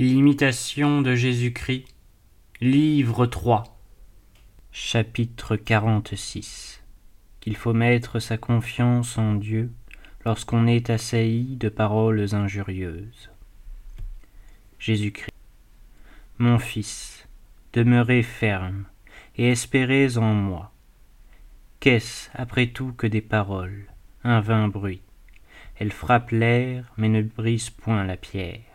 L'imitation de Jésus-Christ, livre 3, chapitre 46 Qu'il faut mettre sa confiance en Dieu lorsqu'on est assailli de paroles injurieuses. Jésus-Christ. Mon fils, demeurez ferme et espérez en moi. Qu'est-ce, après tout, que des paroles, un vain bruit Elles frappent l'air, mais ne brisent point la pierre.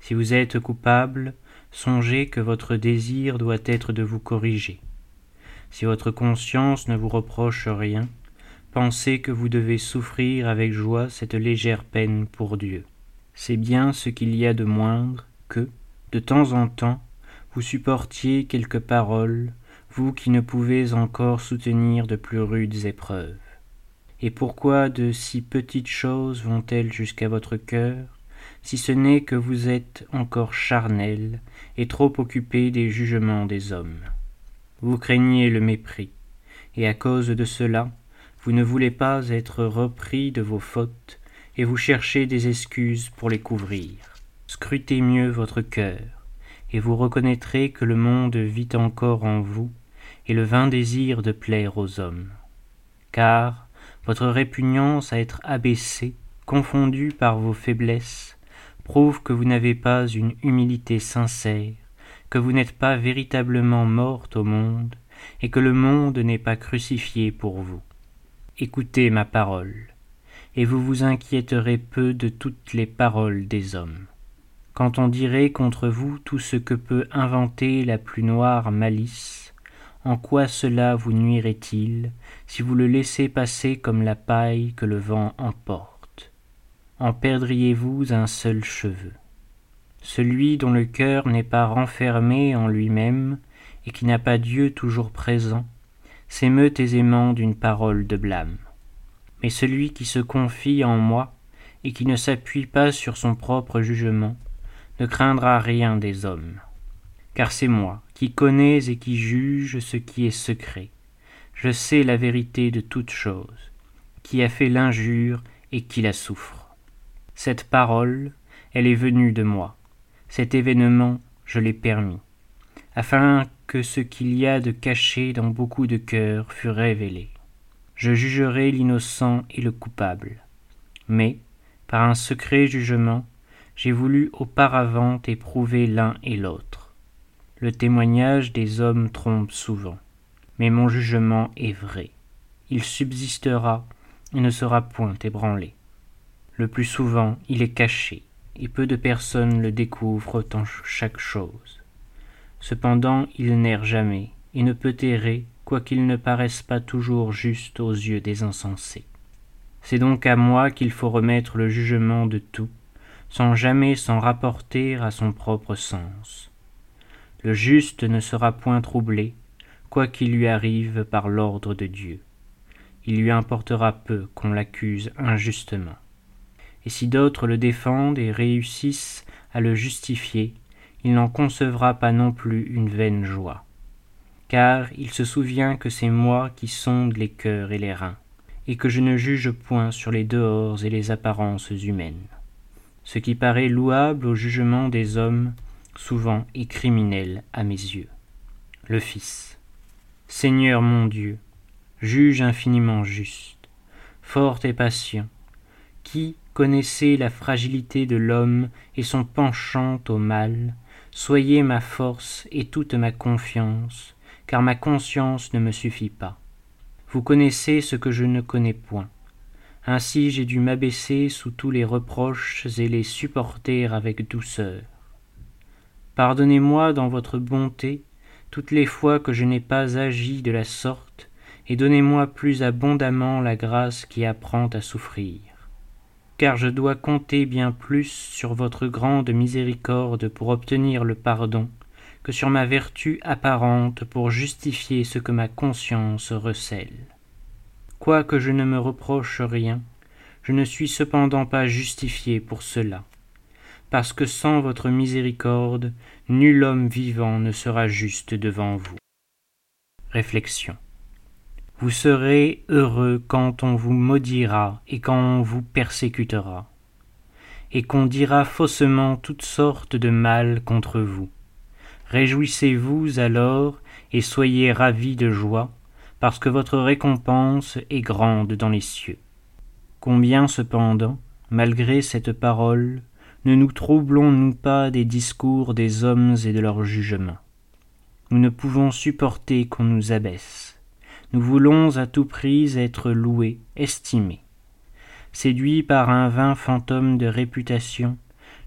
Si vous êtes coupable, songez que votre désir doit être de vous corriger. Si votre conscience ne vous reproche rien, pensez que vous devez souffrir avec joie cette légère peine pour Dieu. C'est bien ce qu'il y a de moindre que, de temps en temps, vous supportiez quelques paroles, vous qui ne pouvez encore soutenir de plus rudes épreuves. Et pourquoi de si petites choses vont-elles jusqu'à votre cœur? Si ce n'est que vous êtes encore charnel et trop occupé des jugements des hommes. Vous craignez le mépris, et à cause de cela, vous ne voulez pas être repris de vos fautes, et vous cherchez des excuses pour les couvrir. Scrutez mieux votre cœur, et vous reconnaîtrez que le monde vit encore en vous, et le vain désir de plaire aux hommes. Car votre répugnance à être abaissé, confondu par vos faiblesses, prouve que vous n'avez pas une humilité sincère, que vous n'êtes pas véritablement morte au monde, et que le monde n'est pas crucifié pour vous. Écoutez ma parole, et vous vous inquiéterez peu de toutes les paroles des hommes. Quand on dirait contre vous tout ce que peut inventer la plus noire malice, en quoi cela vous nuirait-il si vous le laissez passer comme la paille que le vent emporte? En perdriez-vous un seul cheveu. Celui dont le cœur n'est pas renfermé en lui-même et qui n'a pas Dieu toujours présent, s'émeut aisément d'une parole de blâme. Mais celui qui se confie en moi et qui ne s'appuie pas sur son propre jugement, ne craindra rien des hommes. Car c'est moi qui connais et qui juge ce qui est secret. Je sais la vérité de toute chose, qui a fait l'injure et qui la souffre. Cette parole, elle est venue de moi. Cet événement, je l'ai permis, afin que ce qu'il y a de caché dans beaucoup de cœurs fût révélé. Je jugerai l'innocent et le coupable. Mais, par un secret jugement, j'ai voulu auparavant éprouver l'un et l'autre. Le témoignage des hommes trompe souvent, mais mon jugement est vrai. Il subsistera et ne sera point ébranlé. Le plus souvent, il est caché, et peu de personnes le découvrent en chaque chose. Cependant, il n'erre jamais, et ne peut errer, quoiqu'il ne paraisse pas toujours juste aux yeux des insensés. C'est donc à moi qu'il faut remettre le jugement de tout, sans jamais s'en rapporter à son propre sens. Le juste ne sera point troublé, quoi qu'il lui arrive par l'ordre de Dieu. Il lui importera peu qu'on l'accuse injustement et si d'autres le défendent et réussissent à le justifier, il n'en concevra pas non plus une vaine joie. Car il se souvient que c'est moi qui sonde les cœurs et les reins, et que je ne juge point sur les dehors et les apparences humaines. Ce qui paraît louable au jugement des hommes, souvent est criminel à mes yeux. Le Fils. Seigneur mon Dieu, juge infiniment juste, fort et patient, qui, connaissez la fragilité de l'homme et son penchant au mal, soyez ma force et toute ma confiance, car ma conscience ne me suffit pas. Vous connaissez ce que je ne connais point. Ainsi j'ai dû m'abaisser sous tous les reproches et les supporter avec douceur. Pardonnez-moi dans votre bonté toutes les fois que je n'ai pas agi de la sorte, et donnez-moi plus abondamment la grâce qui apprend à souffrir car je dois compter bien plus sur votre grande miséricorde pour obtenir le pardon que sur ma vertu apparente pour justifier ce que ma conscience recèle. Quoique je ne me reproche rien, je ne suis cependant pas justifié pour cela, parce que sans votre miséricorde, nul homme vivant ne sera juste devant vous. Réflexion. Vous serez heureux quand on vous maudira et quand on vous persécutera. et qu'on dira faussement toutes sortes de mal contre vous. Réjouissez-vous alors et soyez ravis de joie, parce que votre récompense est grande dans les cieux. Combien cependant, malgré cette parole, ne nous troublons-nous pas des discours des hommes et de leurs jugements? Nous ne pouvons supporter qu'on nous abaisse. Nous voulons à tout prix être loués, estimés. Séduits par un vain fantôme de réputation,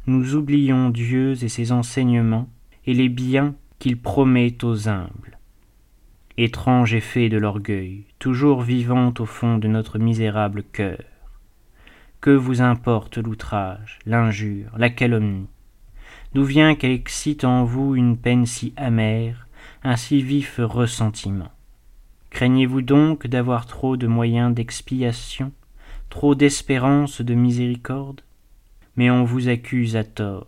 nous oublions Dieu et ses enseignements et les biens qu'il promet aux humbles. Étrange effet de l'orgueil, toujours vivant au fond de notre misérable cœur. Que vous importe l'outrage, l'injure, la calomnie? D'où vient qu'elle excite en vous une peine si amère, un si vif ressentiment? Craignez-vous donc d'avoir trop de moyens d'expiation, trop d'espérance de miséricorde? Mais on vous accuse à tort.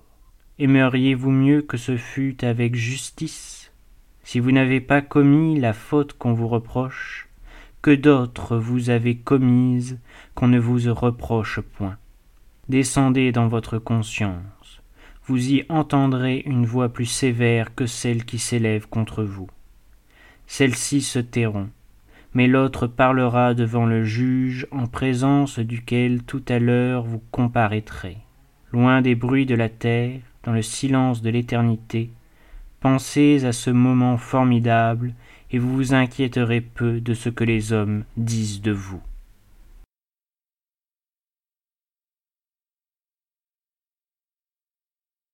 Aimeriez-vous mieux que ce fût avec justice? Si vous n'avez pas commis la faute qu'on vous reproche, que d'autres vous avez commises qu'on ne vous reproche point. Descendez dans votre conscience, vous y entendrez une voix plus sévère que celle qui s'élève contre vous. Celles-ci se tairont, mais l'autre parlera devant le juge en présence duquel tout à l'heure vous comparaîtrez. Loin des bruits de la terre, dans le silence de l'éternité, pensez à ce moment formidable et vous vous inquiéterez peu de ce que les hommes disent de vous.